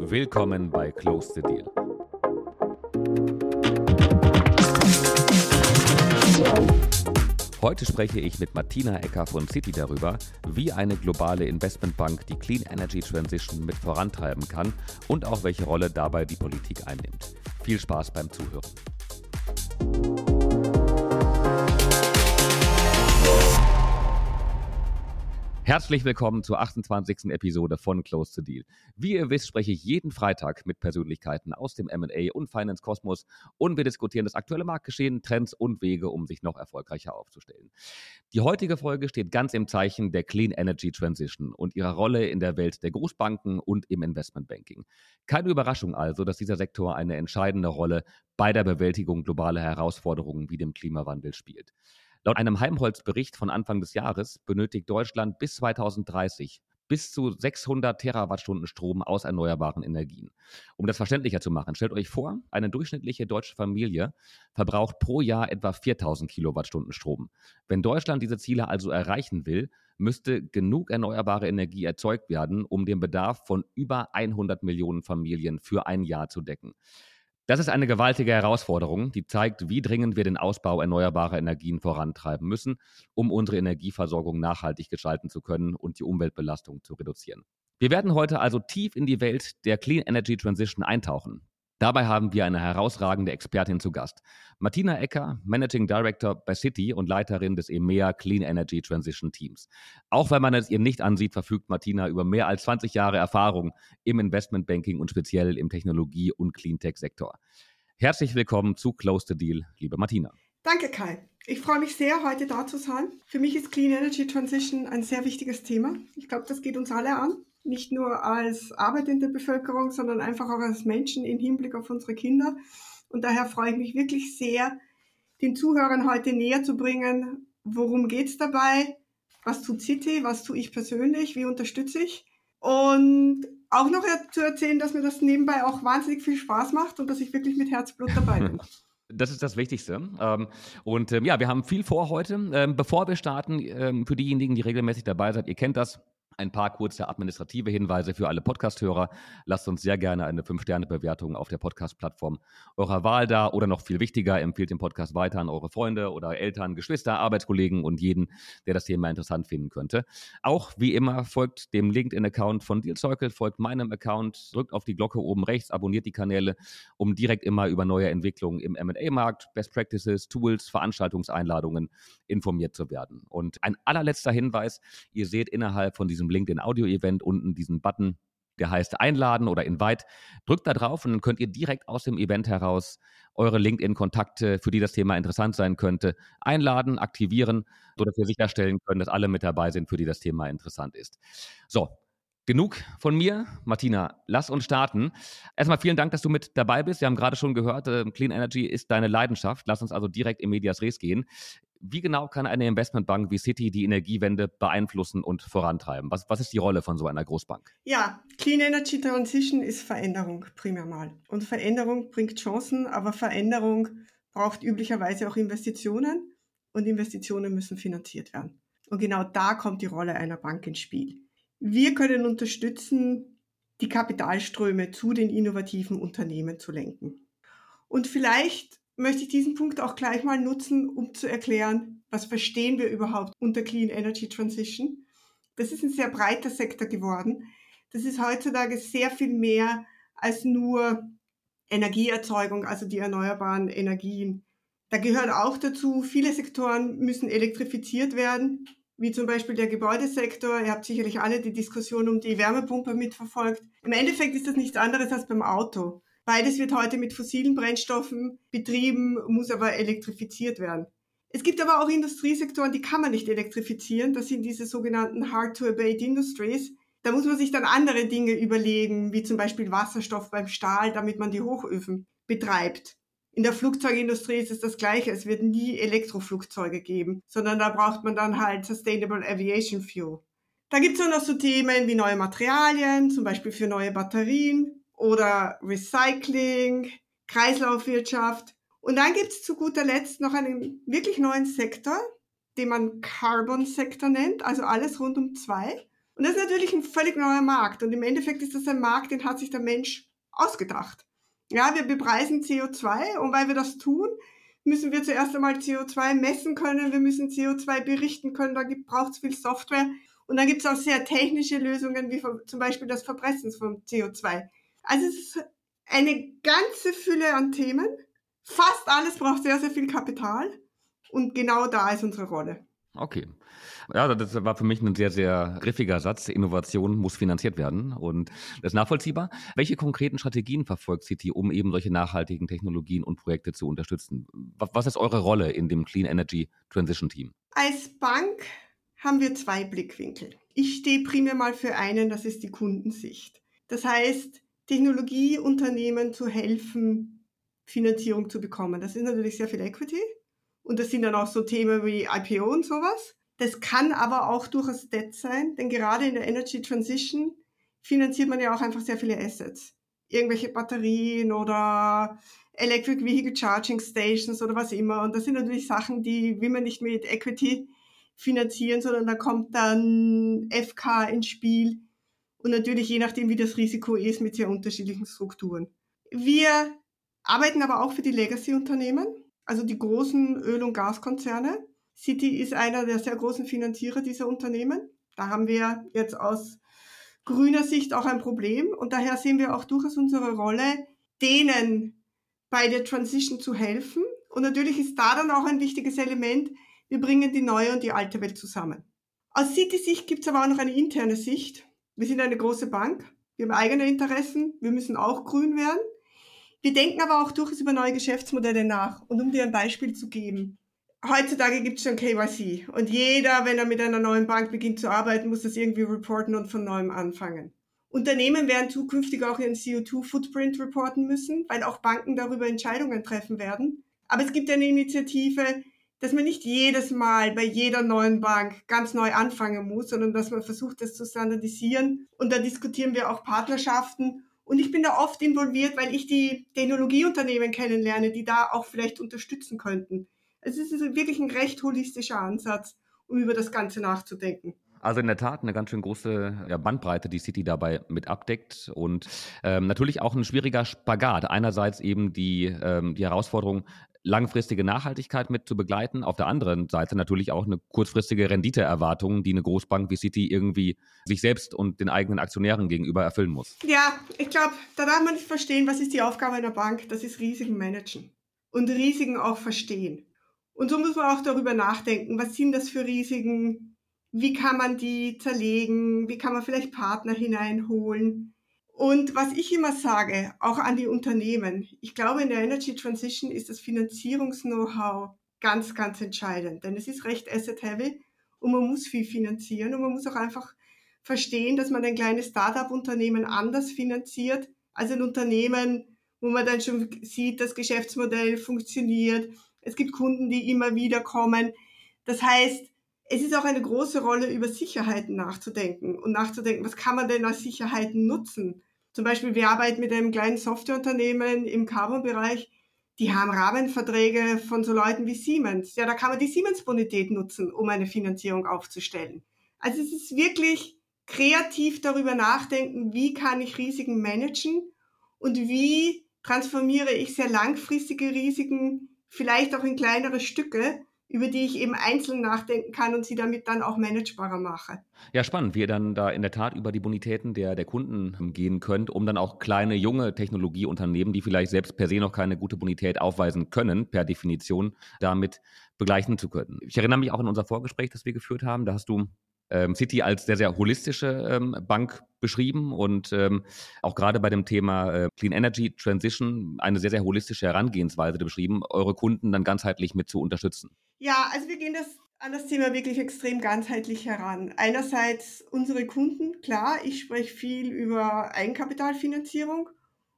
Willkommen bei Close the Deal. Heute spreche ich mit Martina Ecker von Citi darüber, wie eine globale Investmentbank die Clean Energy Transition mit vorantreiben kann und auch welche Rolle dabei die Politik einnimmt. Viel Spaß beim Zuhören. Herzlich willkommen zur 28. Episode von Close to Deal. Wie ihr wisst, spreche ich jeden Freitag mit Persönlichkeiten aus dem M&A und Finance Kosmos und wir diskutieren das aktuelle Marktgeschehen, Trends und Wege, um sich noch erfolgreicher aufzustellen. Die heutige Folge steht ganz im Zeichen der Clean Energy Transition und ihrer Rolle in der Welt der Großbanken und im Investmentbanking. Keine Überraschung also, dass dieser Sektor eine entscheidende Rolle bei der Bewältigung globaler Herausforderungen wie dem Klimawandel spielt. Laut einem Heimholz-Bericht von Anfang des Jahres benötigt Deutschland bis 2030 bis zu 600 Terawattstunden Strom aus erneuerbaren Energien. Um das verständlicher zu machen, stellt euch vor, eine durchschnittliche deutsche Familie verbraucht pro Jahr etwa 4000 Kilowattstunden Strom. Wenn Deutschland diese Ziele also erreichen will, müsste genug erneuerbare Energie erzeugt werden, um den Bedarf von über 100 Millionen Familien für ein Jahr zu decken. Das ist eine gewaltige Herausforderung, die zeigt, wie dringend wir den Ausbau erneuerbarer Energien vorantreiben müssen, um unsere Energieversorgung nachhaltig gestalten zu können und die Umweltbelastung zu reduzieren. Wir werden heute also tief in die Welt der Clean Energy Transition eintauchen. Dabei haben wir eine herausragende Expertin zu Gast. Martina Ecker, Managing Director bei City und Leiterin des EMEA Clean Energy Transition Teams. Auch wenn man es ihr nicht ansieht, verfügt Martina über mehr als 20 Jahre Erfahrung im Investmentbanking und speziell im Technologie- und Cleantech-Sektor. Herzlich willkommen zu Close the Deal, liebe Martina. Danke, Kai. Ich freue mich sehr, heute da zu sein. Für mich ist Clean Energy Transition ein sehr wichtiges Thema. Ich glaube, das geht uns alle an nicht nur als arbeitende Bevölkerung, sondern einfach auch als Menschen im Hinblick auf unsere Kinder. Und daher freue ich mich wirklich sehr, den Zuhörern heute näher zu bringen, worum geht es dabei, was tut City, was tue ich persönlich, wie unterstütze ich und auch noch zu erzählen, dass mir das nebenbei auch wahnsinnig viel Spaß macht und dass ich wirklich mit Herzblut dabei bin. Das ist das Wichtigste. Ähm, und ähm, ja, wir haben viel vor heute. Ähm, bevor wir starten, für diejenigen, die regelmäßig dabei sind, ihr kennt das, ein paar kurze administrative Hinweise für alle Podcast-Hörer. Lasst uns sehr gerne eine 5-Sterne-Bewertung auf der Podcast-Plattform eurer Wahl da oder noch viel wichtiger, empfiehlt den Podcast weiter an eure Freunde oder Eltern, Geschwister, Arbeitskollegen und jeden, der das Thema interessant finden könnte. Auch wie immer folgt dem LinkedIn-Account von Deal Circle, folgt meinem Account, drückt auf die Glocke oben rechts, abonniert die Kanäle, um direkt immer über neue Entwicklungen im M&A-Markt, Best Practices, Tools, Veranstaltungseinladungen informiert zu werden. Und ein allerletzter Hinweis, ihr seht innerhalb von diesem LinkedIn Audio Event unten diesen Button, der heißt Einladen oder Invite. Drückt da drauf und dann könnt ihr direkt aus dem Event heraus eure LinkedIn-Kontakte, für die das Thema interessant sein könnte, einladen, aktivieren, sodass wir sicherstellen können, dass alle mit dabei sind, für die das Thema interessant ist. So, Genug von mir. Martina, lass uns starten. Erstmal vielen Dank, dass du mit dabei bist. Wir haben gerade schon gehört, äh, Clean Energy ist deine Leidenschaft. Lass uns also direkt in Medias Res gehen. Wie genau kann eine Investmentbank wie City die Energiewende beeinflussen und vorantreiben? Was, was ist die Rolle von so einer Großbank? Ja, Clean Energy Transition ist Veränderung primär mal. Und Veränderung bringt Chancen, aber Veränderung braucht üblicherweise auch Investitionen und Investitionen müssen finanziert werden. Und genau da kommt die Rolle einer Bank ins Spiel. Wir können unterstützen, die Kapitalströme zu den innovativen Unternehmen zu lenken. Und vielleicht möchte ich diesen Punkt auch gleich mal nutzen, um zu erklären, was verstehen wir überhaupt unter Clean Energy Transition. Das ist ein sehr breiter Sektor geworden. Das ist heutzutage sehr viel mehr als nur Energieerzeugung, also die erneuerbaren Energien. Da gehört auch dazu, viele Sektoren müssen elektrifiziert werden, wie zum Beispiel der Gebäudesektor. Ihr habt sicherlich alle die Diskussion um die Wärmepumpe mitverfolgt. Im Endeffekt ist das nichts anderes als beim Auto. Beides wird heute mit fossilen Brennstoffen betrieben, muss aber elektrifiziert werden. Es gibt aber auch Industriesektoren, die kann man nicht elektrifizieren. Das sind diese sogenannten Hard-to-Abate Industries. Da muss man sich dann andere Dinge überlegen, wie zum Beispiel Wasserstoff beim Stahl, damit man die Hochöfen betreibt. In der Flugzeugindustrie ist es das Gleiche. Es wird nie Elektroflugzeuge geben, sondern da braucht man dann halt Sustainable Aviation Fuel. Da gibt es auch noch so Themen wie neue Materialien, zum Beispiel für neue Batterien oder Recycling, Kreislaufwirtschaft. Und dann gibt es zu guter Letzt noch einen wirklich neuen Sektor, den man Carbon Sektor nennt, also alles rund um zwei. Und das ist natürlich ein völlig neuer Markt. Und im Endeffekt ist das ein Markt, den hat sich der Mensch ausgedacht. Ja, wir bepreisen CO2 und weil wir das tun, müssen wir zuerst einmal CO2 messen können, wir müssen CO2 berichten können, da braucht es viel Software. Und dann gibt es auch sehr technische Lösungen, wie zum Beispiel das Verpressen von CO2. Also es ist eine ganze Fülle an Themen. Fast alles braucht sehr, sehr viel Kapital. Und genau da ist unsere Rolle. Okay. Ja, das war für mich ein sehr, sehr griffiger Satz. Innovation muss finanziert werden und das ist nachvollziehbar. Welche konkreten Strategien verfolgt City, um eben solche nachhaltigen Technologien und Projekte zu unterstützen? Was ist eure Rolle in dem Clean Energy Transition Team? Als Bank haben wir zwei Blickwinkel. Ich stehe primär mal für einen, das ist die Kundensicht. Das heißt, Technologieunternehmen zu helfen, Finanzierung zu bekommen. Das ist natürlich sehr viel Equity. Und das sind dann auch so Themen wie IPO und sowas. Das kann aber auch durchaus Debt sein, denn gerade in der Energy Transition finanziert man ja auch einfach sehr viele Assets. Irgendwelche Batterien oder Electric Vehicle Charging Stations oder was immer. Und das sind natürlich Sachen, die will man nicht mit Equity finanzieren, sondern da kommt dann FK ins Spiel. Und natürlich je nachdem, wie das Risiko ist, mit sehr unterschiedlichen Strukturen. Wir arbeiten aber auch für die Legacy-Unternehmen, also die großen Öl- und Gaskonzerne. City ist einer der sehr großen Finanzierer dieser Unternehmen. Da haben wir jetzt aus grüner Sicht auch ein Problem und daher sehen wir auch durchaus unsere Rolle, denen bei der Transition zu helfen. Und natürlich ist da dann auch ein wichtiges Element, wir bringen die neue und die alte Welt zusammen. Aus City-Sicht gibt es aber auch noch eine interne Sicht. Wir sind eine große Bank, wir haben eigene Interessen, wir müssen auch grün werden. Wir denken aber auch durchaus über neue Geschäftsmodelle nach. Und um dir ein Beispiel zu geben, heutzutage gibt es schon KYC und jeder, wenn er mit einer neuen Bank beginnt zu arbeiten, muss das irgendwie reporten und von neuem anfangen. Unternehmen werden zukünftig auch ihren CO2-Footprint reporten müssen, weil auch Banken darüber Entscheidungen treffen werden. Aber es gibt eine Initiative, dass man nicht jedes Mal bei jeder neuen Bank ganz neu anfangen muss, sondern dass man versucht, das zu standardisieren. Und da diskutieren wir auch Partnerschaften. Und ich bin da oft involviert, weil ich die Technologieunternehmen kennenlerne, die da auch vielleicht unterstützen könnten. Es ist wirklich ein recht holistischer Ansatz, um über das Ganze nachzudenken. Also in der Tat eine ganz schön große Bandbreite, die City dabei mit abdeckt und ähm, natürlich auch ein schwieriger Spagat. Einerseits eben die, ähm, die Herausforderung, langfristige Nachhaltigkeit mit zu begleiten. Auf der anderen Seite natürlich auch eine kurzfristige Renditeerwartung, die eine Großbank wie City irgendwie sich selbst und den eigenen Aktionären gegenüber erfüllen muss. Ja, ich glaube, da darf man nicht verstehen, was ist die Aufgabe einer Bank? Das ist Risiken managen und Risiken auch verstehen. Und so muss man auch darüber nachdenken, was sind das für Risiken? Wie kann man die zerlegen? Wie kann man vielleicht Partner hineinholen? Und was ich immer sage, auch an die Unternehmen, ich glaube, in der Energy Transition ist das Finanzierungs-Know-how ganz, ganz entscheidend, denn es ist recht asset-heavy und man muss viel finanzieren und man muss auch einfach verstehen, dass man ein kleines Startup-Unternehmen anders finanziert als ein Unternehmen, wo man dann schon sieht, das Geschäftsmodell funktioniert, es gibt Kunden, die immer wieder kommen. Das heißt, es ist auch eine große Rolle, über Sicherheiten nachzudenken und nachzudenken, was kann man denn als Sicherheiten nutzen? Zum Beispiel, wir arbeiten mit einem kleinen Softwareunternehmen im Carbon-Bereich, die haben Rahmenverträge von so Leuten wie Siemens. Ja, da kann man die Siemens-Bonität nutzen, um eine Finanzierung aufzustellen. Also es ist wirklich kreativ darüber nachdenken, wie kann ich Risiken managen und wie transformiere ich sehr langfristige Risiken vielleicht auch in kleinere Stücke, über die ich eben einzeln nachdenken kann und sie damit dann auch managebarer mache. Ja, spannend, wie ihr dann da in der Tat über die Bonitäten der, der Kunden gehen könnt, um dann auch kleine, junge Technologieunternehmen, die vielleicht selbst per se noch keine gute Bonität aufweisen können, per Definition, damit begleichen zu können. Ich erinnere mich auch an unser Vorgespräch, das wir geführt haben. Da hast du City als sehr, sehr holistische ähm, Bank beschrieben und ähm, auch gerade bei dem Thema äh, Clean Energy Transition eine sehr, sehr holistische Herangehensweise beschrieben, eure Kunden dann ganzheitlich mit zu unterstützen. Ja, also wir gehen das an das Thema wirklich extrem ganzheitlich heran. Einerseits unsere Kunden, klar, ich spreche viel über Eigenkapitalfinanzierung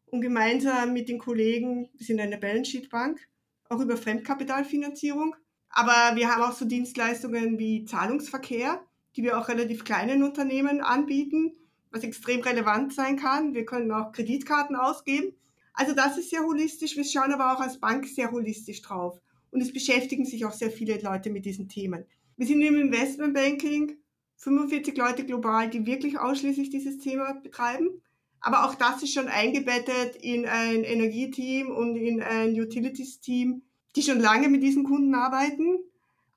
und gemeinsam mit den Kollegen, wir sind eine Balance Sheet Bank, auch über Fremdkapitalfinanzierung. Aber wir haben auch so Dienstleistungen wie Zahlungsverkehr die wir auch relativ kleinen Unternehmen anbieten, was extrem relevant sein kann. Wir können auch Kreditkarten ausgeben. Also das ist sehr holistisch. Wir schauen aber auch als Bank sehr holistisch drauf. Und es beschäftigen sich auch sehr viele Leute mit diesen Themen. Wir sind im Investmentbanking 45 Leute global, die wirklich ausschließlich dieses Thema betreiben. Aber auch das ist schon eingebettet in ein Energieteam und in ein Utilities-Team, die schon lange mit diesen Kunden arbeiten.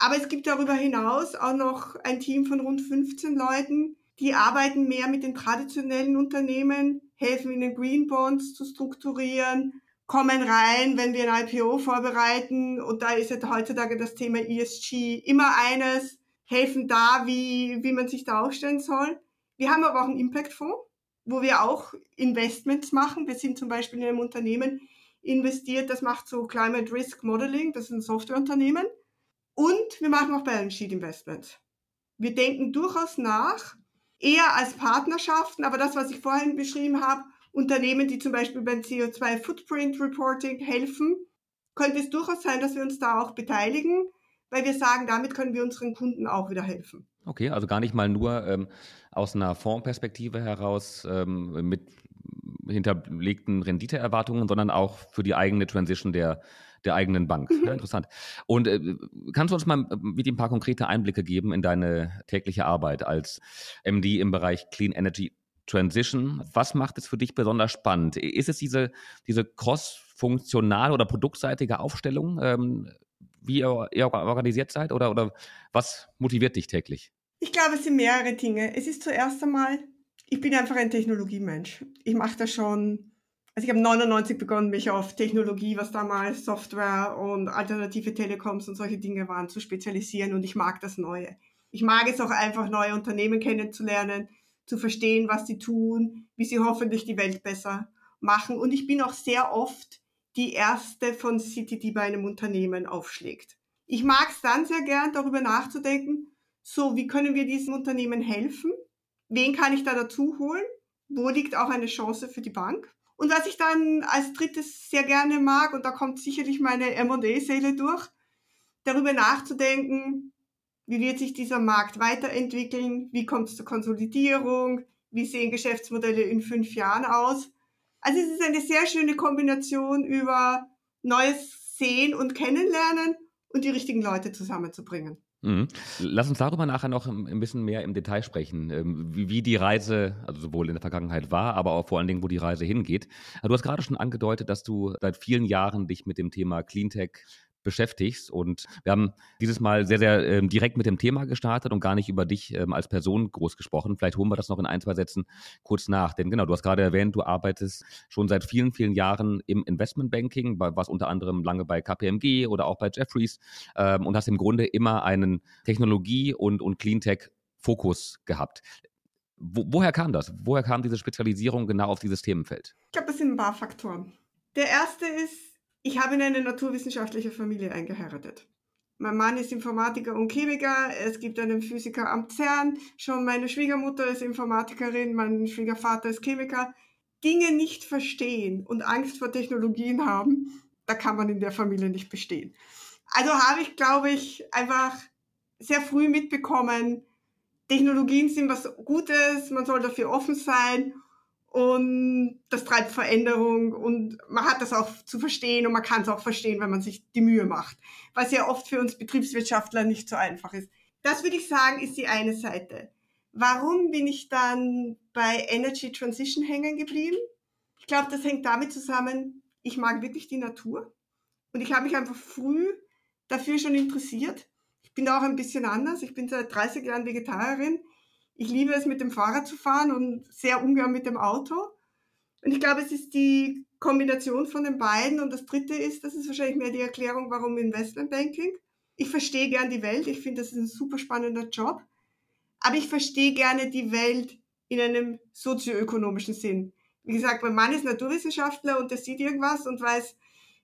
Aber es gibt darüber hinaus auch noch ein Team von rund 15 Leuten, die arbeiten mehr mit den traditionellen Unternehmen, helfen ihnen Green Bonds zu strukturieren, kommen rein, wenn wir ein IPO vorbereiten. Und da ist jetzt heutzutage das Thema ESG immer eines, helfen da, wie, wie man sich da aufstellen soll. Wir haben aber auch einen Impact-Fonds, wo wir auch Investments machen. Wir sind zum Beispiel in einem Unternehmen investiert, das macht so Climate Risk Modeling, das ist ein Softwareunternehmen. Und wir machen auch Balance Sheet Investments. Wir denken durchaus nach, eher als Partnerschaften, aber das, was ich vorhin beschrieben habe, Unternehmen, die zum Beispiel beim CO2 Footprint Reporting helfen, könnte es durchaus sein, dass wir uns da auch beteiligen, weil wir sagen, damit können wir unseren Kunden auch wieder helfen. Okay, also gar nicht mal nur ähm, aus einer Fondsperspektive heraus ähm, mit hinterlegten Renditeerwartungen, sondern auch für die eigene Transition der, der eigenen Bank. Mhm. Ja, interessant. Und äh, kannst du uns mal äh, mit ein paar konkrete Einblicke geben in deine tägliche Arbeit als MD im Bereich Clean Energy Transition? Was macht es für dich besonders spannend? Ist es diese, diese cross-funktional oder produktseitige Aufstellung, ähm, wie ihr, ihr organisiert seid? Oder, oder was motiviert dich täglich? Ich glaube, es sind mehrere Dinge. Es ist zuerst einmal, ich bin einfach ein Technologiemensch. Ich mache das schon also ich habe 99 begonnen, mich auf Technologie, was damals Software und alternative Telekoms und solche Dinge waren, zu spezialisieren und ich mag das Neue. Ich mag es auch einfach, neue Unternehmen kennenzulernen, zu verstehen, was sie tun, wie sie hoffentlich die Welt besser machen. Und ich bin auch sehr oft die erste von City, die bei einem Unternehmen aufschlägt. Ich mag es dann sehr gern, darüber nachzudenken, so, wie können wir diesem Unternehmen helfen? Wen kann ich da dazu holen? Wo liegt auch eine Chance für die Bank? Und was ich dann als drittes sehr gerne mag, und da kommt sicherlich meine M&A-Seele durch, darüber nachzudenken, wie wird sich dieser Markt weiterentwickeln, wie kommt es zur Konsolidierung, wie sehen Geschäftsmodelle in fünf Jahren aus. Also es ist eine sehr schöne Kombination über Neues sehen und kennenlernen und die richtigen Leute zusammenzubringen. Mhm. Lass uns darüber nachher noch ein bisschen mehr im Detail sprechen, ähm, wie, die Reise, also sowohl in der Vergangenheit war, aber auch vor allen Dingen, wo die Reise hingeht. Du hast gerade schon angedeutet, dass du seit vielen Jahren dich mit dem Thema Cleantech beschäftigst. Und wir haben dieses Mal sehr, sehr ähm, direkt mit dem Thema gestartet und gar nicht über dich ähm, als Person groß gesprochen. Vielleicht holen wir das noch in ein, zwei Sätzen kurz nach. Denn genau, du hast gerade erwähnt, du arbeitest schon seit vielen, vielen Jahren im Investmentbanking, warst unter anderem lange bei KPMG oder auch bei Jeffries ähm, und hast im Grunde immer einen Technologie- und, und Cleantech-Fokus gehabt. Wo, woher kam das? Woher kam diese Spezialisierung genau auf dieses Themenfeld? Ich glaube, das sind ein paar Faktoren. Der erste ist, ich habe in eine naturwissenschaftliche Familie eingeheiratet. Mein Mann ist Informatiker und Chemiker, es gibt einen Physiker am CERN, schon meine Schwiegermutter ist Informatikerin, mein Schwiegervater ist Chemiker. Dinge nicht verstehen und Angst vor Technologien haben, da kann man in der Familie nicht bestehen. Also habe ich, glaube ich, einfach sehr früh mitbekommen, Technologien sind was Gutes, man soll dafür offen sein und das treibt Veränderung und man hat das auch zu verstehen und man kann es auch verstehen, wenn man sich die Mühe macht, was ja oft für uns Betriebswirtschaftler nicht so einfach ist. Das würde ich sagen, ist die eine Seite. Warum bin ich dann bei Energy Transition hängen geblieben? Ich glaube, das hängt damit zusammen, ich mag wirklich die Natur und ich habe mich einfach früh dafür schon interessiert. Ich bin auch ein bisschen anders. Ich bin seit 30 Jahren Vegetarierin ich liebe es, mit dem Fahrrad zu fahren und sehr ungern mit dem Auto. Und ich glaube, es ist die Kombination von den beiden. Und das dritte ist, das ist wahrscheinlich mehr die Erklärung, warum Investmentbanking. Ich verstehe gern die Welt. Ich finde, das ist ein super spannender Job. Aber ich verstehe gerne die Welt in einem sozioökonomischen Sinn. Wie gesagt, mein Mann ist Naturwissenschaftler und der sieht irgendwas und weiß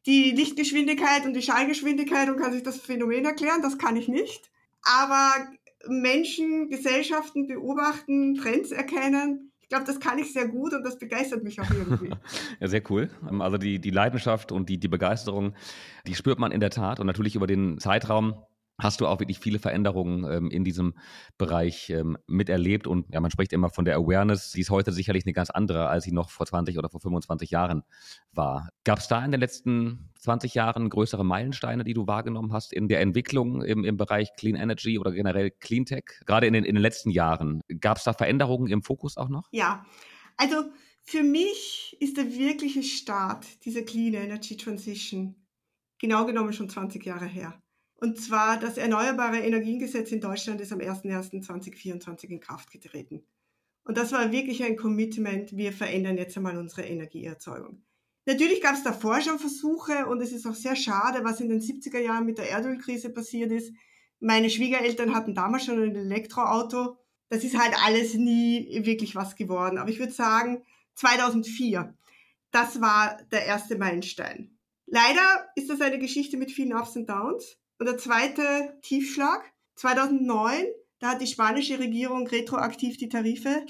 die Lichtgeschwindigkeit und die Schallgeschwindigkeit und kann sich das Phänomen erklären. Das kann ich nicht. Aber Menschen, Gesellschaften beobachten, Trends erkennen. Ich glaube, das kann ich sehr gut und das begeistert mich auch irgendwie. ja, sehr cool. Also die, die Leidenschaft und die, die Begeisterung, die spürt man in der Tat und natürlich über den Zeitraum hast du auch wirklich viele Veränderungen ähm, in diesem Bereich ähm, miterlebt. Und ja, man spricht immer von der Awareness, die ist heute sicherlich eine ganz andere, als sie noch vor 20 oder vor 25 Jahren war. Gab es da in den letzten 20 Jahren größere Meilensteine, die du wahrgenommen hast in der Entwicklung im, im Bereich Clean Energy oder generell Clean Tech? Gerade in den, in den letzten Jahren. Gab es da Veränderungen im Fokus auch noch? Ja, also für mich ist der wirkliche Start dieser Clean Energy Transition genau genommen schon 20 Jahre her. Und zwar das Erneuerbare Energiengesetz in Deutschland ist am 01.01.2024 in Kraft getreten. Und das war wirklich ein Commitment, wir verändern jetzt einmal unsere Energieerzeugung. Natürlich gab es davor schon Versuche und es ist auch sehr schade, was in den 70er Jahren mit der Erdölkrise passiert ist. Meine Schwiegereltern hatten damals schon ein Elektroauto. Das ist halt alles nie wirklich was geworden. Aber ich würde sagen, 2004, das war der erste Meilenstein. Leider ist das eine Geschichte mit vielen Ups und Downs. Und der zweite Tiefschlag, 2009, da hat die spanische Regierung retroaktiv die Tarife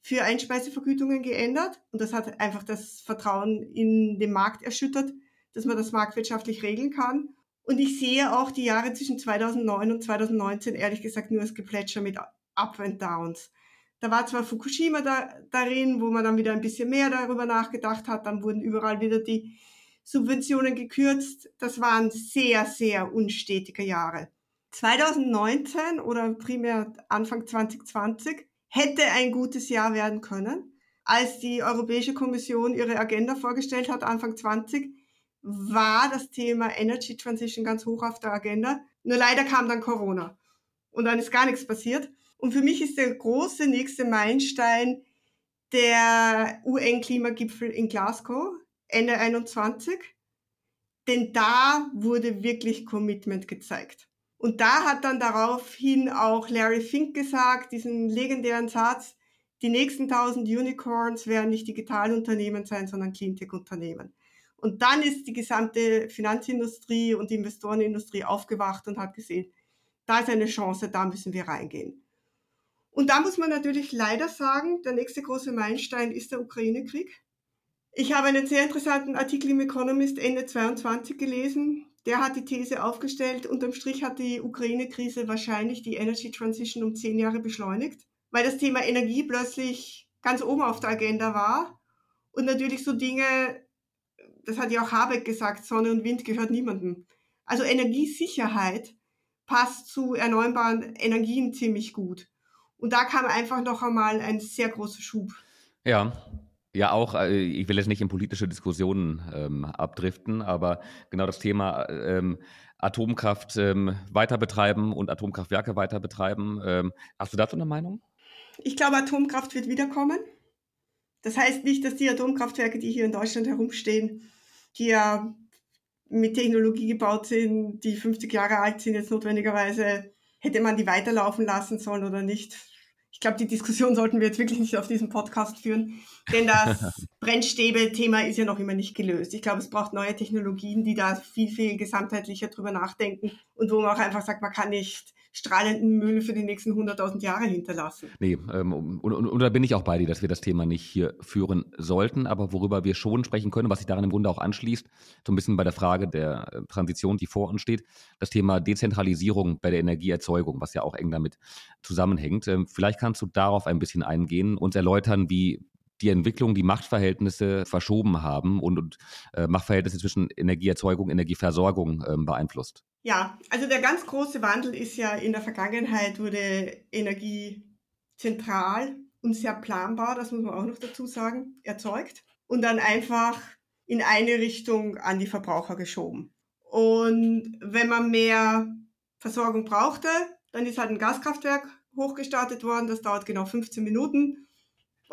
für Einspeisevergütungen geändert. Und das hat einfach das Vertrauen in den Markt erschüttert, dass man das marktwirtschaftlich regeln kann. Und ich sehe auch die Jahre zwischen 2009 und 2019 ehrlich gesagt nur als Geplätscher mit Up and Downs. Da war zwar Fukushima da, darin, wo man dann wieder ein bisschen mehr darüber nachgedacht hat, dann wurden überall wieder die Subventionen gekürzt. Das waren sehr, sehr unstetige Jahre. 2019 oder primär Anfang 2020 hätte ein gutes Jahr werden können. Als die Europäische Kommission ihre Agenda vorgestellt hat, Anfang 20, war das Thema Energy Transition ganz hoch auf der Agenda. Nur leider kam dann Corona und dann ist gar nichts passiert. Und für mich ist der große nächste Meilenstein der UN-Klimagipfel in Glasgow Ende 21. Denn da wurde wirklich Commitment gezeigt. Und da hat dann daraufhin auch Larry Fink gesagt, diesen legendären Satz, die nächsten 1000 Unicorns werden nicht Digitalunternehmen sein, sondern Cleantech-Unternehmen. Und dann ist die gesamte Finanzindustrie und die Investorenindustrie aufgewacht und hat gesehen, da ist eine Chance, da müssen wir reingehen. Und da muss man natürlich leider sagen, der nächste große Meilenstein ist der Ukraine-Krieg. Ich habe einen sehr interessanten Artikel im Economist Ende 22 gelesen. Der hat die These aufgestellt, unterm Strich hat die Ukraine-Krise wahrscheinlich die Energy Transition um zehn Jahre beschleunigt, weil das Thema Energie plötzlich ganz oben auf der Agenda war. Und natürlich so Dinge, das hat ja auch Habeck gesagt, Sonne und Wind gehört niemandem. Also Energiesicherheit passt zu erneuerbaren Energien ziemlich gut. Und da kam einfach noch einmal ein sehr großer Schub. Ja, ja, auch, äh, ich will jetzt nicht in politische Diskussionen ähm, abdriften, aber genau das Thema ähm, Atomkraft ähm, weiter betreiben und Atomkraftwerke weiter betreiben. Ähm, hast du dazu eine Meinung? Ich glaube, Atomkraft wird wiederkommen. Das heißt nicht, dass die Atomkraftwerke, die hier in Deutschland herumstehen, die ja mit Technologie gebaut sind, die 50 Jahre alt sind, jetzt notwendigerweise, hätte man die weiterlaufen lassen sollen oder nicht ich glaube, die Diskussion sollten wir jetzt wirklich nicht auf diesem Podcast führen, denn das Brennstäbe-Thema ist ja noch immer nicht gelöst. Ich glaube, es braucht neue Technologien, die da viel, viel gesamtheitlicher drüber nachdenken und wo man auch einfach sagt, man kann nicht strahlenden Müll für die nächsten 100.000 Jahre hinterlassen. Nee, ähm, und, und, und, da bin ich auch bei dir, dass wir das Thema nicht hier führen sollten, aber worüber wir schon sprechen können, was sich daran im Grunde auch anschließt, so ein bisschen bei der Frage der äh, Transition, die vor uns steht, das Thema Dezentralisierung bei der Energieerzeugung, was ja auch eng damit zusammenhängt. Ähm, vielleicht kannst du darauf ein bisschen eingehen, und erläutern, wie die Entwicklung die Machtverhältnisse verschoben haben und, und äh, Machtverhältnisse zwischen Energieerzeugung, Energieversorgung äh, beeinflusst. Ja, also der ganz große Wandel ist ja in der Vergangenheit wurde Energie zentral und sehr planbar, das muss man auch noch dazu sagen, erzeugt und dann einfach in eine Richtung an die Verbraucher geschoben. Und wenn man mehr Versorgung brauchte, dann ist halt ein Gaskraftwerk hochgestartet worden, das dauert genau 15 Minuten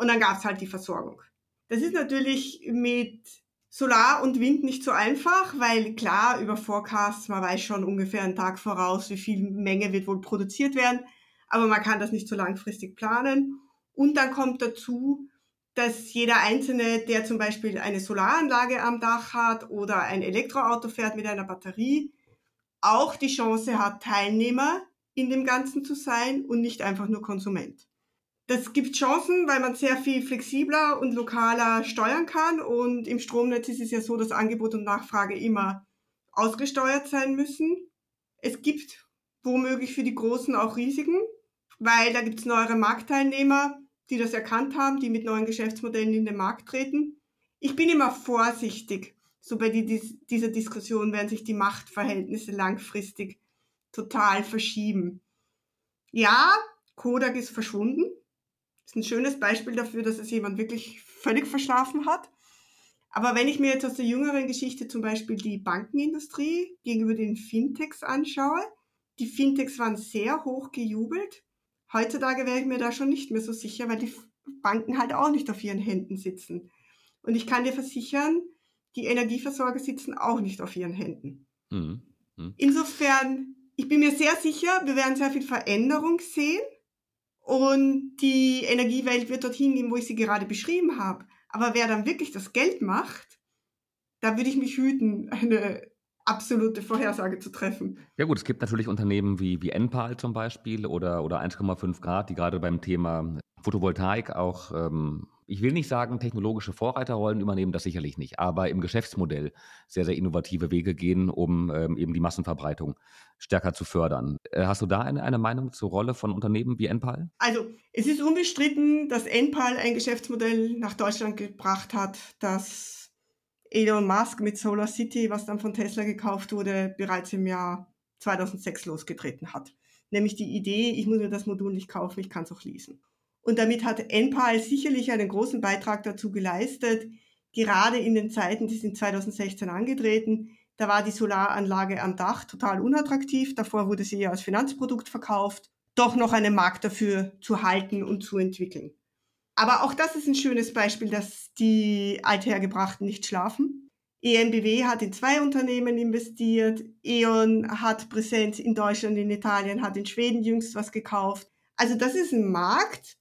und dann gab es halt die Versorgung. Das ist natürlich mit Solar und Wind nicht so einfach, weil klar, über Forecasts, man weiß schon ungefähr einen Tag voraus, wie viel Menge wird wohl produziert werden, aber man kann das nicht so langfristig planen. Und dann kommt dazu, dass jeder Einzelne, der zum Beispiel eine Solaranlage am Dach hat oder ein Elektroauto fährt mit einer Batterie, auch die Chance hat, Teilnehmer in dem Ganzen zu sein und nicht einfach nur Konsument. Das gibt Chancen, weil man sehr viel flexibler und lokaler steuern kann. Und im Stromnetz ist es ja so, dass Angebot und Nachfrage immer ausgesteuert sein müssen. Es gibt womöglich für die Großen auch Risiken, weil da gibt es neuere Marktteilnehmer, die das erkannt haben, die mit neuen Geschäftsmodellen in den Markt treten. Ich bin immer vorsichtig. So bei die, dieser Diskussion werden sich die Machtverhältnisse langfristig total verschieben. Ja, Kodak ist verschwunden. Ist ein schönes Beispiel dafür, dass es jemand wirklich völlig verschlafen hat. Aber wenn ich mir jetzt aus der jüngeren Geschichte zum Beispiel die Bankenindustrie gegenüber den Fintechs anschaue, die Fintechs waren sehr hoch gejubelt. Heutzutage wäre ich mir da schon nicht mehr so sicher, weil die Banken halt auch nicht auf ihren Händen sitzen. Und ich kann dir versichern, die Energieversorger sitzen auch nicht auf ihren Händen. Mhm. Mhm. Insofern, ich bin mir sehr sicher, wir werden sehr viel Veränderung sehen und die Energiewelt wird dorthin gehen, wo ich sie gerade beschrieben habe. Aber wer dann wirklich das Geld macht, da würde ich mich hüten, eine absolute Vorhersage zu treffen. Ja gut, es gibt natürlich Unternehmen wie, wie Enpal zum Beispiel oder, oder 1,5 Grad, die gerade beim Thema Photovoltaik auch, ähm, ich will nicht sagen, technologische Vorreiterrollen übernehmen, das sicherlich nicht, aber im Geschäftsmodell sehr, sehr innovative Wege gehen, um ähm, eben die Massenverbreitung stärker zu fördern. Äh, hast du da eine, eine Meinung zur Rolle von Unternehmen wie Enpal? Also es ist unbestritten, dass Enpal ein Geschäftsmodell nach Deutschland gebracht hat, das Elon Musk mit Solar City, was dann von Tesla gekauft wurde, bereits im Jahr 2006 losgetreten hat. Nämlich die Idee, ich muss mir das Modul nicht kaufen, ich kann es auch leasen. Und damit hat Enpal sicherlich einen großen Beitrag dazu geleistet, gerade in den Zeiten, die sind 2016 angetreten, da war die Solaranlage am Dach total unattraktiv, davor wurde sie ja als Finanzprodukt verkauft, doch noch einen Markt dafür zu halten und zu entwickeln. Aber auch das ist ein schönes Beispiel, dass die Althergebrachten nicht schlafen. EMBW hat in zwei Unternehmen investiert. E.ON hat Präsenz in Deutschland, in Italien, hat in Schweden jüngst was gekauft. Also das ist ein Markt,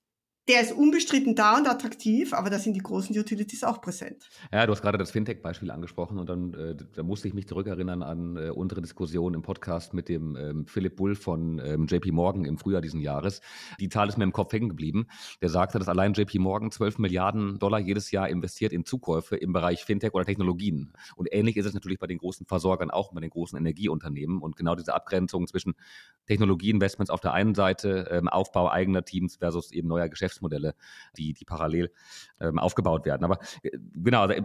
der ist unbestritten da und attraktiv, aber da sind die großen Utilities auch präsent. Ja, du hast gerade das Fintech-Beispiel angesprochen und dann äh, da musste ich mich zurückerinnern an äh, unsere Diskussion im Podcast mit dem ähm, Philipp Bull von ähm, JP Morgan im Frühjahr diesen Jahres. Die Zahl ist mir im Kopf hängen geblieben. Der sagte, dass allein JP Morgan 12 Milliarden Dollar jedes Jahr investiert in Zukäufe im Bereich Fintech oder Technologien. Und ähnlich ist es natürlich bei den großen Versorgern auch, bei den großen Energieunternehmen. Und genau diese Abgrenzung zwischen Technologieinvestments auf der einen Seite, ähm, Aufbau eigener Teams versus eben neuer Geschäftsmodelle Geschäftsmodelle, die, die parallel ähm, aufgebaut werden. Aber äh, genau, also,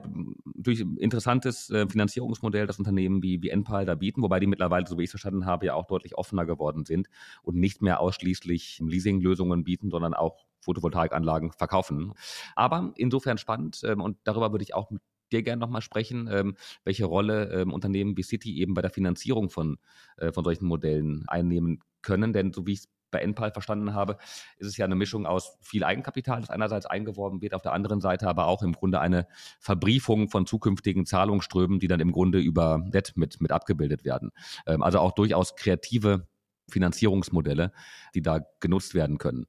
durch interessantes äh, Finanzierungsmodell das Unternehmen wie, wie Enpal da bieten, wobei die mittlerweile, so wie ich es verstanden habe, ja auch deutlich offener geworden sind und nicht mehr ausschließlich Leasinglösungen bieten, sondern auch Photovoltaikanlagen verkaufen. Aber insofern spannend ähm, und darüber würde ich auch mit dir gerne nochmal sprechen, ähm, welche Rolle ähm, Unternehmen wie City eben bei der Finanzierung von, äh, von solchen Modellen einnehmen können. Denn so wie ich es bei Enpal verstanden habe, ist es ja eine Mischung aus viel Eigenkapital, das einerseits eingeworben wird, auf der anderen Seite aber auch im Grunde eine Verbriefung von zukünftigen Zahlungsströmen, die dann im Grunde über Debt mit, mit abgebildet werden. Ähm, also auch durchaus kreative Finanzierungsmodelle, die da genutzt werden können.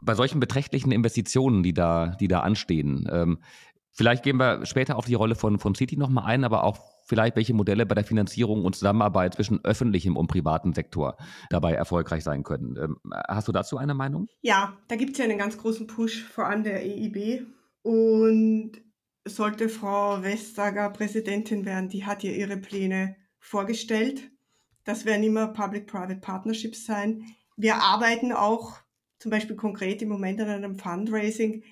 Bei solchen beträchtlichen Investitionen, die da, die da anstehen, ähm, vielleicht gehen wir später auf die Rolle von, von City nochmal ein, aber auch vielleicht, welche Modelle bei der Finanzierung und Zusammenarbeit zwischen öffentlichem und privatem Sektor dabei erfolgreich sein können. Ähm, hast du dazu eine Meinung? Ja, da gibt es ja einen ganz großen Push, vor allem der EIB. Und sollte Frau Vestager Präsidentin werden, die hat ja ihre Pläne vorgestellt. Das werden immer Public-Private Partnerships sein. Wir arbeiten auch zum Beispiel konkret im Moment an einem Fundraising.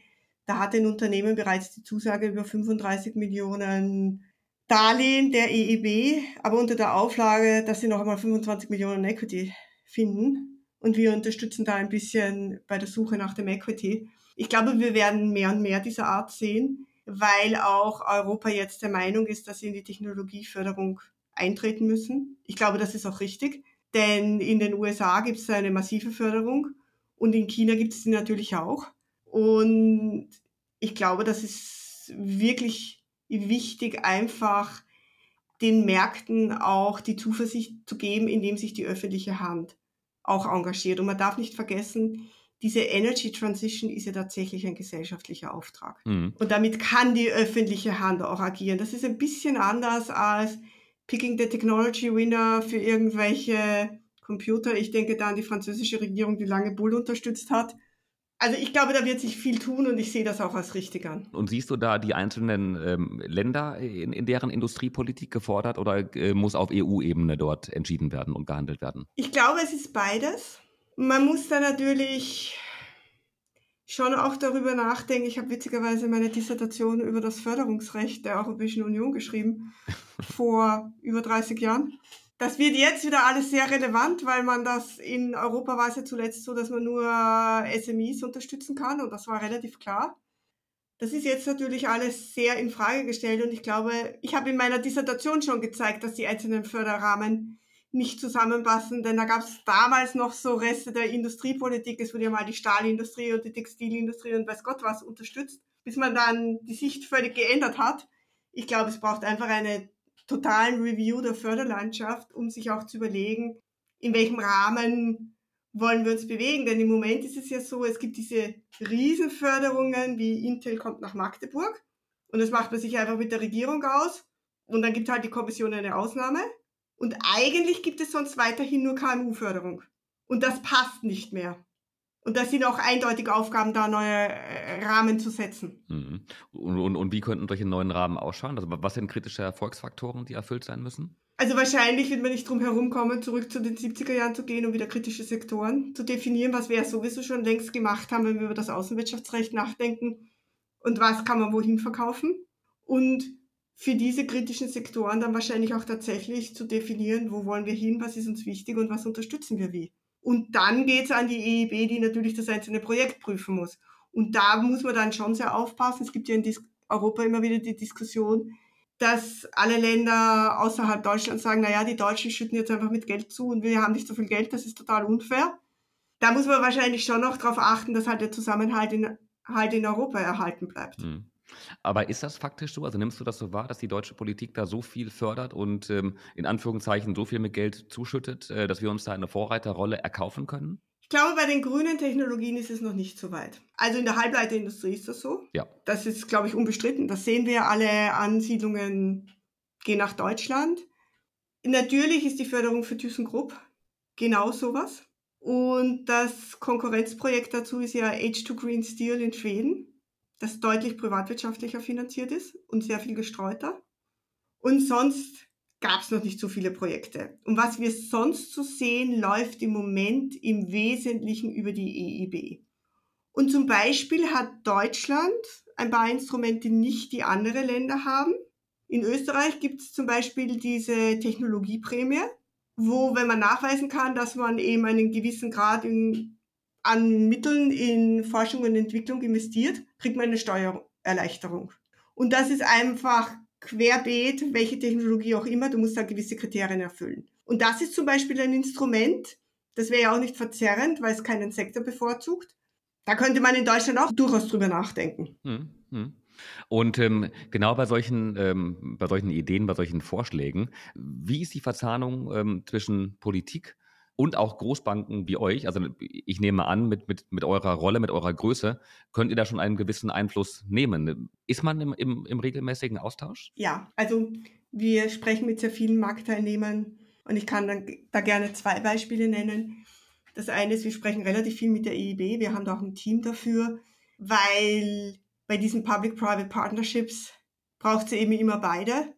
Da hat ein Unternehmen bereits die Zusage über 35 Millionen Darlehen der EIB, aber unter der Auflage, dass sie noch einmal 25 Millionen Equity finden. Und wir unterstützen da ein bisschen bei der Suche nach dem Equity. Ich glaube, wir werden mehr und mehr dieser Art sehen, weil auch Europa jetzt der Meinung ist, dass sie in die Technologieförderung eintreten müssen. Ich glaube, das ist auch richtig, denn in den USA gibt es eine massive Förderung und in China gibt es sie natürlich auch. Und ich glaube, das ist wirklich wichtig, einfach den Märkten auch die Zuversicht zu geben, indem sich die öffentliche Hand auch engagiert. Und man darf nicht vergessen, diese Energy Transition ist ja tatsächlich ein gesellschaftlicher Auftrag. Mhm. Und damit kann die öffentliche Hand auch agieren. Das ist ein bisschen anders als Picking the Technology Winner für irgendwelche Computer. Ich denke da an die französische Regierung, die lange Bull unterstützt hat Also ich glaube, da wird sich viel tun und ich sehe das auch als richtig an. Und siehst du da die einzelnen ähm, Länder, in, in, deren Industriepolitik gefordert oder äh, muss auf EU-Ebene dort entschieden werden und gehandelt werden? Ich glaube, es ist beides. Man muss da natürlich schon auch darüber nachdenken. Ich habe witzigerweise meine Dissertation über das Förderungsrecht der Europäischen Union geschrieben, vor über 30 Jahren. Das wird jetzt wieder alles sehr relevant, weil man das in Europa war es ja zuletzt so, dass man nur SMEs unterstützen kann und das war relativ klar. Das ist jetzt natürlich alles sehr in Frage gestellt und ich glaube, ich habe in meiner Dissertation schon gezeigt, dass die einzelnen Förderrahmen nicht zusammenpassen, denn da gab es damals noch so Reste der Industriepolitik. Es wurde ja mal die Stahlindustrie und die Textilindustrie und weiß Gott was unterstützt, bis man dann die Sicht völlig geändert hat. Ich glaube, es braucht einfach eine totalen Review der Förderlandschaft, um sich auch zu überlegen, in welchem Rahmen wollen wir uns bewegen. Denn im Moment ist es ja so, es gibt diese Riesenförderungen, wie Intel kommt nach Magdeburg und das macht man sich einfach mit der Regierung aus und dann gibt halt die Kommission eine Ausnahme. Und eigentlich gibt es sonst weiterhin nur KMU-Förderung. Und das passt nicht mehr. Und das sind auch eindeutig Aufgaben, da neue äh, Rahmen zu setzen. Mhm. Und, und, und, wie könnten solche neuen Rahmen ausschauen? Also was sind kritische Erfolgsfaktoren, die erfüllt sein müssen? Also wahrscheinlich wird man nicht drum herum kommen, zurück zu den 70er Jahren zu gehen und wieder kritische Sektoren zu definieren, was wir ja sowieso schon längst gemacht haben, wenn wir über das Außenwirtschaftsrecht nachdenken und was kann man wohin verkaufen. Und für diese kritischen Sektoren dann wahrscheinlich auch tatsächlich zu definieren, wo wollen wir hin, was ist uns wichtig und was unterstützen wir wie. Und dann geht es an die EIB, die natürlich das einzelne Projekt prüfen muss. Und da muss man dann schon sehr aufpassen. Es gibt ja in Europa immer wieder die Diskussion, dass alle Länder außerhalb Deutschlands sagen, naja, die Deutschen schütten jetzt einfach mit Geld zu und wir haben nicht so viel Geld, das ist total unfair. Da muss man wahrscheinlich schon noch darauf achten, dass halt der Zusammenhalt in, halt in Europa erhalten bleibt. Mhm. Aber ist das faktisch so? Also nimmst du das so wahr, dass die deutsche Politik da so viel fördert und ähm, in Anführungszeichen so viel mit Geld zuschüttet, äh, dass wir uns da eine Vorreiterrolle erkaufen können? Ich glaube, bei den grünen Technologien ist es noch nicht so weit. Also in der Halbleiterindustrie ist das so. Ja. Das ist, glaube ich, unbestritten. Das sehen wir alle Ansiedlungen gehen nach Deutschland. Natürlich ist die Förderung für ThyssenKrupp genau sowas. Und das Konkurrenzprojekt dazu ist ja H2 Green Steel in Schweden das deutlich privatwirtschaftlicher finanziert ist und sehr viel gestreuter. Und sonst gab es noch nicht so viele Projekte. Und was wir sonst zu so sehen, läuft im Moment im Wesentlichen über die EIB. Und zum Beispiel hat Deutschland ein paar Instrumente nicht, die andere Länder haben. In Österreich gibt es zum Beispiel diese Technologieprämie, wo, wenn man nachweisen kann, dass man eben einen gewissen Grad in an Mitteln in Forschung und Entwicklung investiert, kriegt man eine Steuererleichterung. Und das ist einfach querbeet, welche Technologie auch immer, du musst da gewisse Kriterien erfüllen. Und das ist zum Beispiel ein Instrument, das wäre ja auch nicht verzerrend, weil es keinen Sektor bevorzugt. Da könnte man in Deutschland auch durchaus drüber nachdenken. Hm, hm. Und ähm, genau bei solchen, ähm, bei solchen Ideen, bei solchen Vorschlägen, wie ist die Verzahnung ähm, zwischen Politik und auch Großbanken wie euch, also ich nehme an, mit, mit, mit eurer Rolle, mit eurer Größe, könnt ihr da schon einen gewissen Einfluss nehmen. Ist man im, im, im regelmäßigen Austausch? Ja, also wir sprechen mit sehr vielen Marktteilnehmern und ich kann dann da gerne zwei Beispiele nennen. Das eine ist, wir sprechen relativ viel mit der EIB, wir haben da auch ein Team dafür, weil bei diesen Public-Private Partnerships braucht es eben immer beide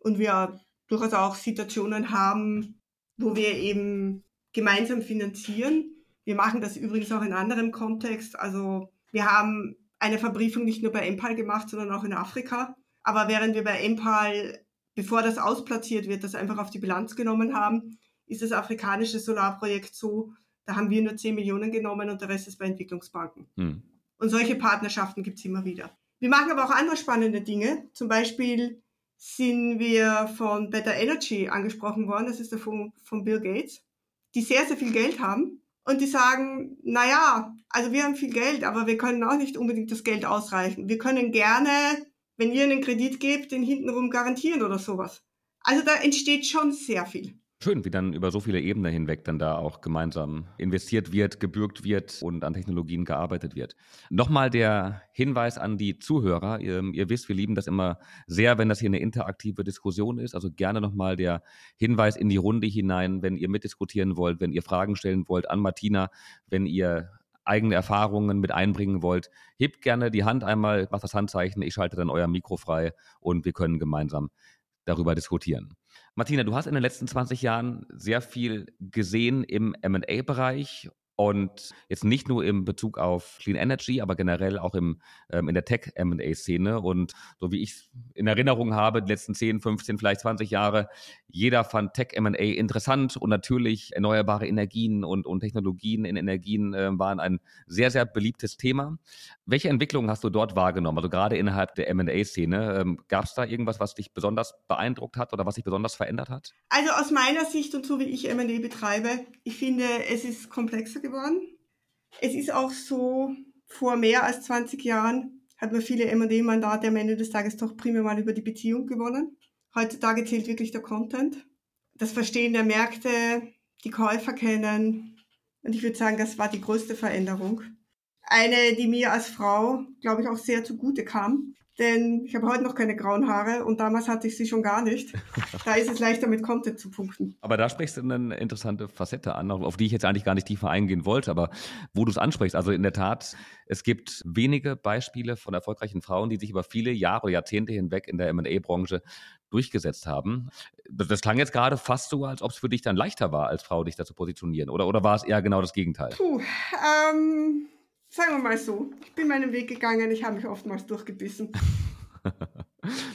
und wir durchaus auch Situationen haben, wo wir eben gemeinsam finanzieren. Wir machen das übrigens auch in anderem Kontext. Also wir haben eine Verbriefung nicht nur bei Empal gemacht, sondern auch in Afrika. Aber während wir bei Empal, bevor das ausplatziert wird, das einfach auf die Bilanz genommen haben, ist das afrikanische Solarprojekt so, da haben wir nur 10 Millionen genommen und der Rest ist bei Entwicklungsbanken. Hm. Und solche Partnerschaften gibt es immer wieder. Wir machen aber auch andere spannende Dinge. Zum Beispiel sind wir von Better Energy angesprochen worden. Das ist der Fonds von Bill Gates die sehr, sehr viel Geld haben und die sagen, na ja, also wir haben viel Geld, aber wir können auch nicht unbedingt das Geld ausreichen. Wir können gerne, wenn ihr einen Kredit gebt, den hintenrum garantieren oder sowas. Also da entsteht schon sehr viel. Schön, wie dann über so viele Ebenen hinweg dann da auch gemeinsam investiert wird, gebürgt wird und an Technologien gearbeitet wird. Nochmal der Hinweis an die Zuhörer. Ihr, ihr, wisst, wir lieben das immer sehr, wenn das hier eine interaktive Diskussion ist. Also gerne nochmal der Hinweis in die Runde hinein, wenn ihr mitdiskutieren wollt, wenn ihr Fragen stellen wollt an Martina, wenn ihr eigene Erfahrungen mit einbringen wollt, hebt gerne die Hand einmal, macht das Handzeichen, ich schalte dann euer Mikro frei und wir können gemeinsam darüber diskutieren. Martina, du hast in den letzten 20 Jahren sehr viel gesehen im MA-Bereich und jetzt nicht nur im Bezug auf Clean Energy, aber generell auch im, ähm, in der Tech-MA-Szene. Und so wie ich es in Erinnerung habe, die letzten 10, 15, vielleicht 20 Jahre, jeder fand Tech-MA interessant und natürlich erneuerbare Energien und, und Technologien in Energien äh, waren ein sehr, sehr beliebtes Thema. Welche Entwicklungen hast du dort wahrgenommen? Also gerade innerhalb der MA-Szene, ähm, gab es da irgendwas, was dich besonders beeindruckt hat oder was sich besonders verändert hat? Also aus meiner Sicht und so wie ich MA betreibe, ich finde, es ist komplexer geworden. Es ist auch so, vor mehr als 20 Jahren hat man viele M&A-Mandate am Ende des Tages doch primär mal über die Beziehung gewonnen. Heutzutage zählt wirklich der Content. Das Verstehen der Märkte, die Käufer kennen. Und ich würde sagen, das war die größte Veränderung. Eine, die mir als Frau, glaube ich, auch sehr zugute kam denn ich habe heute noch keine grauen Haare und damals hatte ich sie schon gar nicht. Da ist es leichter mit Content zu punkten. Aber da sprichst du eine interessante Facette an, auf die ich jetzt eigentlich gar nicht tiefer eingehen wollte, aber wo du es ansprichst. Also in der Tat, es gibt wenige Beispiele von erfolgreichen Frauen, die sich über viele Jahre oder Jahrzehnte hinweg in der M&A-Branche durchgesetzt haben. Das klang jetzt gerade fast so, als ob es für dich dann leichter war, als Frau dich da zu positionieren. Oder, oder war es eher genau das Gegenteil? Puh, ähm, Sagen wir mal so, ich bin meinen Weg gegangen, ich habe mich oftmals durchgebissen.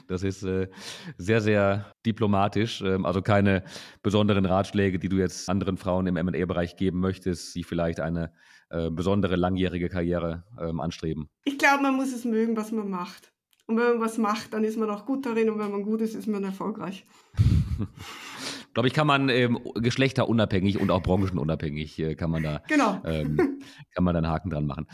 Das ist äh, sehr, sehr diplomatisch. Ähm, also keine besonderen Ratschläge, die du jetzt anderen Frauen im MA-Bereich geben möchtest, die vielleicht eine äh, besondere langjährige Karriere ähm, anstreben. Ich glaube, man muss es mögen, was man macht. Und wenn man was macht, dann ist man auch gut darin und wenn man gut ist, ist man erfolgreich. glaube ich, kann man ähm, geschlechterunabhängig und auch branchenunabhängig äh, kann man da genau. ähm, kann man dann Haken dran machen.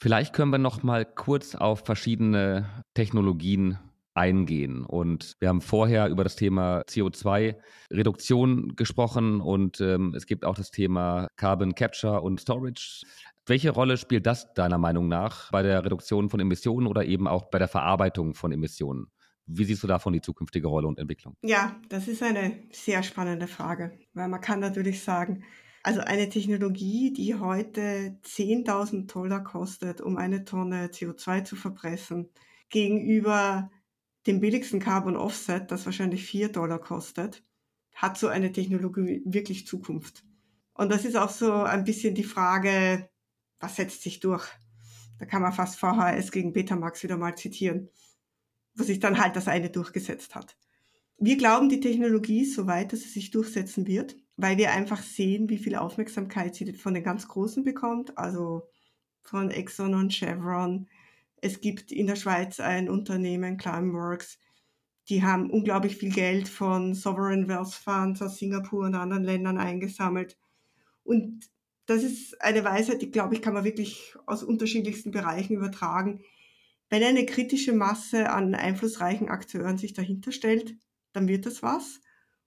Vielleicht können wir noch mal kurz auf verschiedene Technologien eingehen. Und wir haben vorher über das Thema CO2-Reduktion gesprochen und ähm, es gibt auch das Thema Carbon Capture und Storage. Welche Rolle spielt das deiner Meinung nach bei der Reduktion von Emissionen oder eben auch bei der Verarbeitung von Emissionen? Wie siehst du davon die zukünftige Rolle und Entwicklung? Ja, das ist eine sehr spannende Frage, weil man kann natürlich sagen, also eine Technologie, die heute 10.000 Dollar kostet, um eine Tonne CO2 zu verpressen, gegenüber dem billigsten Carbon Offset, das wahrscheinlich 4 Dollar kostet, hat so eine Technologie wirklich Zukunft. Und das ist auch so ein bisschen die Frage, was setzt sich durch? Da kann man fast VHS gegen Betamax wieder mal zitieren wo sich dann halt das eine durchgesetzt hat. Wir glauben, die Technologie ist so weit, dass sie sich durchsetzen wird, weil wir einfach sehen, wie viel Aufmerksamkeit sie von den ganz Großen bekommt, also von Exxon und Chevron. Es gibt in der Schweiz ein Unternehmen, Climeworks, die haben unglaublich viel Geld von Sovereign Wealth Funds aus Singapur und anderen Ländern eingesammelt. Und das ist eine Weisheit, die, glaube ich, kann man wirklich aus unterschiedlichsten Bereichen übertragen wenn eine kritische Masse an einflussreichen Akteuren sich dahinter stellt, dann wird das was.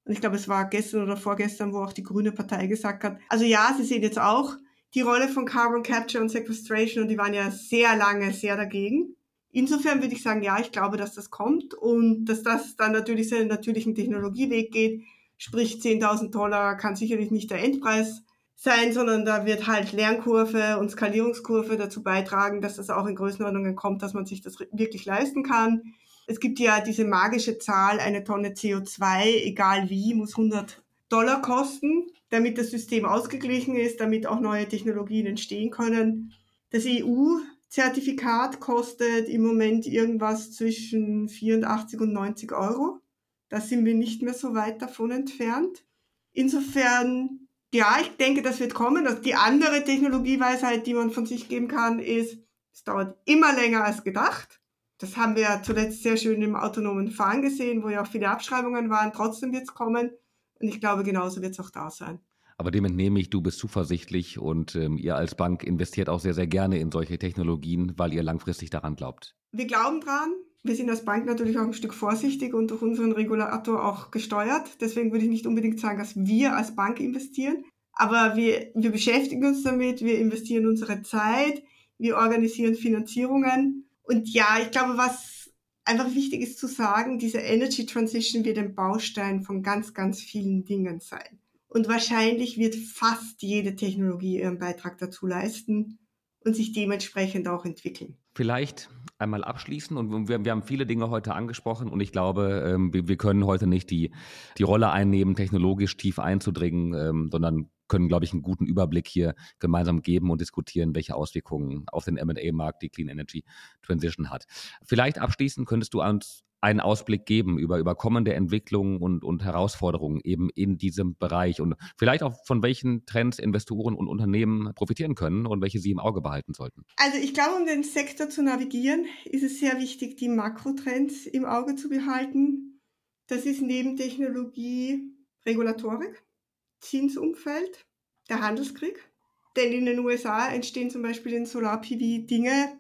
Und ich glaube, es war gestern oder vorgestern, wo auch die Grüne Partei gesagt hat, also ja, sie sehen jetzt auch die Rolle von Carbon Capture und Sequestration und die waren ja sehr lange sehr dagegen. Insofern würde ich sagen, ja, ich glaube, dass das kommt und dass das dann natürlich seinen natürlichen Technologieweg geht. Sprich, 10.000 Dollar kann sicherlich nicht der Endpreis sein, sondern da wird halt Lernkurve und Skalierungskurve dazu beitragen, dass das auch in Größenordnungen kommt, dass man sich das wirklich leisten kann. Es gibt ja diese magische Zahl, eine Tonne CO2, egal wie, muss 100 Dollar kosten, damit das System ausgeglichen ist, damit auch neue Technologien entstehen können. Das EU-Zertifikat kostet im Moment irgendwas zwischen 84 und 90 Euro. Da sind wir nicht mehr so weit davon entfernt. Insofern ja, ich denke, das wird kommen. Die andere Technologieweisheit, die man von sich geben kann, ist, es dauert immer länger als gedacht. Das haben wir ja zuletzt sehr schön im autonomen Fahren gesehen, wo ja auch viele Abschreibungen waren. Trotzdem wird es kommen. Und ich glaube, genauso wird es auch da sein. Aber dem entnehme ich, du bist zuversichtlich und ähm, ihr als Bank investiert auch sehr, sehr gerne in solche Technologien, weil ihr langfristig daran glaubt. Wir glauben dran. Wir sind als Bank natürlich auch ein Stück vorsichtig und durch unseren Regulator auch gesteuert. Deswegen würde ich nicht unbedingt sagen, dass wir als Bank investieren. Aber wir, wir beschäftigen uns damit, wir investieren unsere Zeit, wir organisieren Finanzierungen. Und ja, ich glaube, was einfach wichtig ist zu sagen, diese Energy Transition wird ein Baustein von ganz, ganz vielen Dingen sein. Und wahrscheinlich wird fast jede Technologie ihren Beitrag dazu leisten. und sich dementsprechend auch entwickeln. Vielleicht einmal abschließen und wir, wir, haben viele Dinge heute angesprochen und ich glaube, ähm, wir, können heute nicht die, die Rolle einnehmen, technologisch tief einzudringen, ähm, sondern können, glaube ich, einen guten Überblick hier gemeinsam geben und diskutieren, welche Auswirkungen auf den M&A-Markt die Clean Energy Transition hat. Vielleicht abschließend könntest du uns einen Ausblick geben über, über kommende Entwicklungen und, und Herausforderungen eben in diesem Bereich und vielleicht auch von welchen Trends Investoren und Unternehmen profitieren können und welche sie im Auge behalten sollten? Also ich glaube, um den Sektor zu navigieren, ist es sehr wichtig, die Makrotrends im Auge zu behalten. Das ist neben Technologie Regulatorik, Zinsumfeld, der Handelskrieg. Denn in den USA entstehen zum Beispiel in Solar-PV Dinge,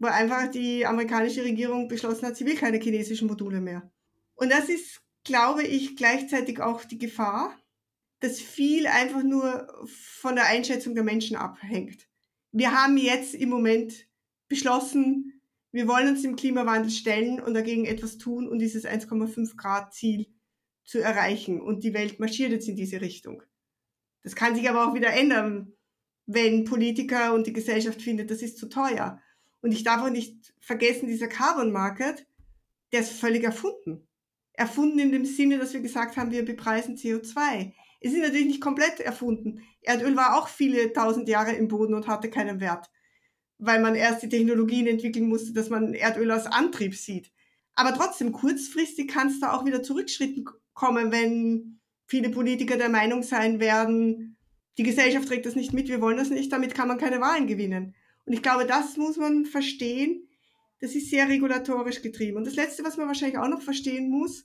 wo einfach die amerikanische Regierung beschlossen hat, sie will keine chinesischen Module mehr. Und das ist, glaube ich, gleichzeitig auch die Gefahr, dass viel einfach nur von der Einschätzung der Menschen abhängt. Wir haben jetzt im Moment beschlossen, wir wollen uns dem Klimawandel stellen und dagegen etwas tun und dieses 1,5 Grad Ziel zu erreichen. Und die Welt marschiert jetzt in diese Richtung. Das kann sich aber auch wieder ändern, wenn Politiker und die Gesellschaft findet, das ist zu teuer. Und ich darf auch nicht vergessen, dieser Carbon Market, der ist völlig erfunden. Erfunden in dem Sinne, dass wir gesagt haben, wir bepreisen CO2. Es ist natürlich nicht komplett erfunden. Erdöl war auch viele tausend Jahre im Boden und hatte keinen Wert, weil man erst die Technologien entwickeln musste, dass man Erdöl als Antrieb sieht. Aber trotzdem, kurzfristig kann es da auch wieder Zurückschritten kommen, wenn viele Politiker der Meinung sein werden, die Gesellschaft trägt das nicht mit, wir wollen das nicht, damit kann man keine Wahlen gewinnen. Und ich glaube, das muss man verstehen. Das ist sehr regulatorisch getrieben. Und das Letzte, was man wahrscheinlich auch noch verstehen muss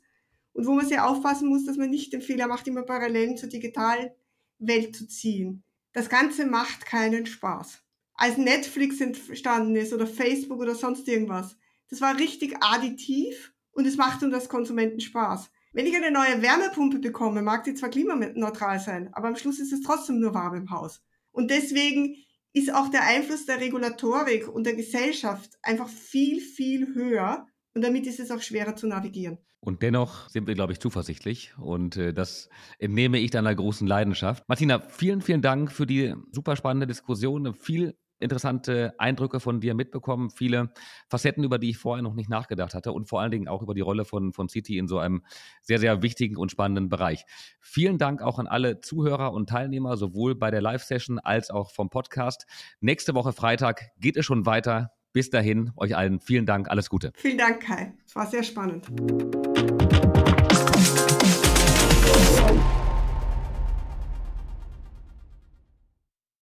und wo man sehr aufpassen muss, dass man nicht den Fehler macht, immer Parallelen zur digitalen Welt zu ziehen. Das Ganze macht keinen Spaß. Als Netflix entstanden ist oder Facebook oder sonst irgendwas, das war richtig additiv und es macht uns als Konsumenten Spaß. Wenn ich eine neue Wärmepumpe bekomme, mag die zwar klimaneutral sein, aber am Schluss ist es trotzdem nur warm im Haus. Und deswegen ist auch der Einfluss der Regulatorik und der Gesellschaft einfach viel, viel höher. Und damit ist es auch schwerer zu navigieren. Und dennoch sind wir, glaube ich, zuversichtlich. Und äh, das entnehme ich deiner großen Leidenschaft. Martina, vielen, vielen Dank für die super spannende Diskussion. Viel interessante Eindrücke von dir mitbekommen, viele Facetten, über die ich vorher noch nicht nachgedacht hatte und vor allen Dingen auch über die Rolle von, von City in so einem sehr, sehr wichtigen und spannenden Bereich. Vielen Dank auch an alle Zuhörer und Teilnehmer, sowohl bei der Live-Session als auch vom Podcast. Nächste Woche Freitag geht es schon weiter. Bis dahin, euch allen vielen Dank, alles Gute. Vielen Dank, Kai. Es war sehr spannend.